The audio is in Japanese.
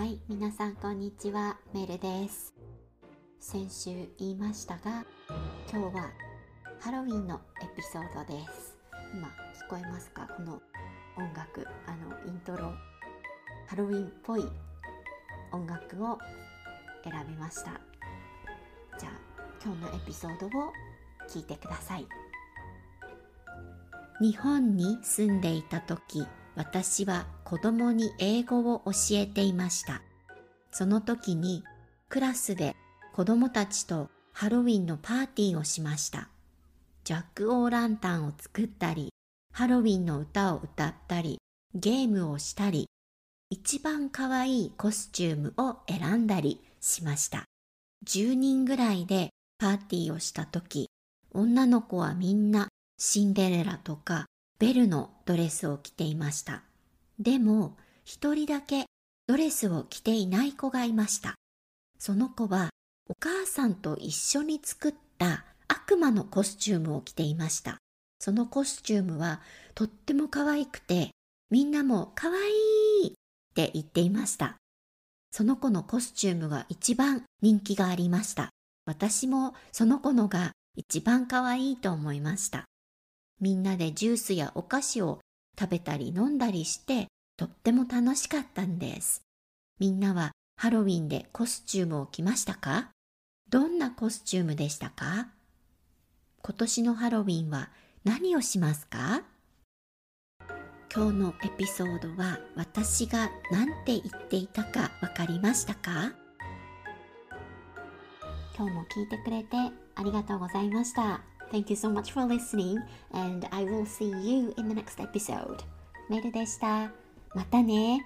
はい、皆さんこんにちは、メルです。先週言いましたが、今日はハロウィンのエピソードです。今聞こえますか？この音楽、あのイントロ、ハロウィンっぽい音楽を選びました。じゃあ、今日のエピソードを聞いてください。日本に住んでいた時、私は子供に英語を教えていました。その時にクラスで子供たちとハロウィンのパーティーをしました。ジャック・オー・ランタンを作ったり、ハロウィンの歌を歌ったり、ゲームをしたり、一番可愛いコスチュームを選んだりしました。10人ぐらいでパーティーをした時、女の子はみんなシンデレラとかベルのドレスを着ていました。でも、一人だけドレスを着ていない子がいました。その子はお母さんと一緒に作った悪魔のコスチュームを着ていました。そのコスチュームはとっても可愛くて、みんなも可愛いって言っていました。その子のコスチュームが一番人気がありました。私もその子のが一番可愛いと思いました。みんなでジュースやお菓子を食べたり飲んだりしてとっても楽しかったんです。みんなはハロウィンでコスチュームを着ましたか？どんなコスチュームでしたか？今年のハロウィンは何をしますか？今日のエピソードは私が何て言っていたかわかりましたか？今日も聞いてくれてありがとうございました。Thank you so much for listening and I will see you in the next episode. メルでした。またね。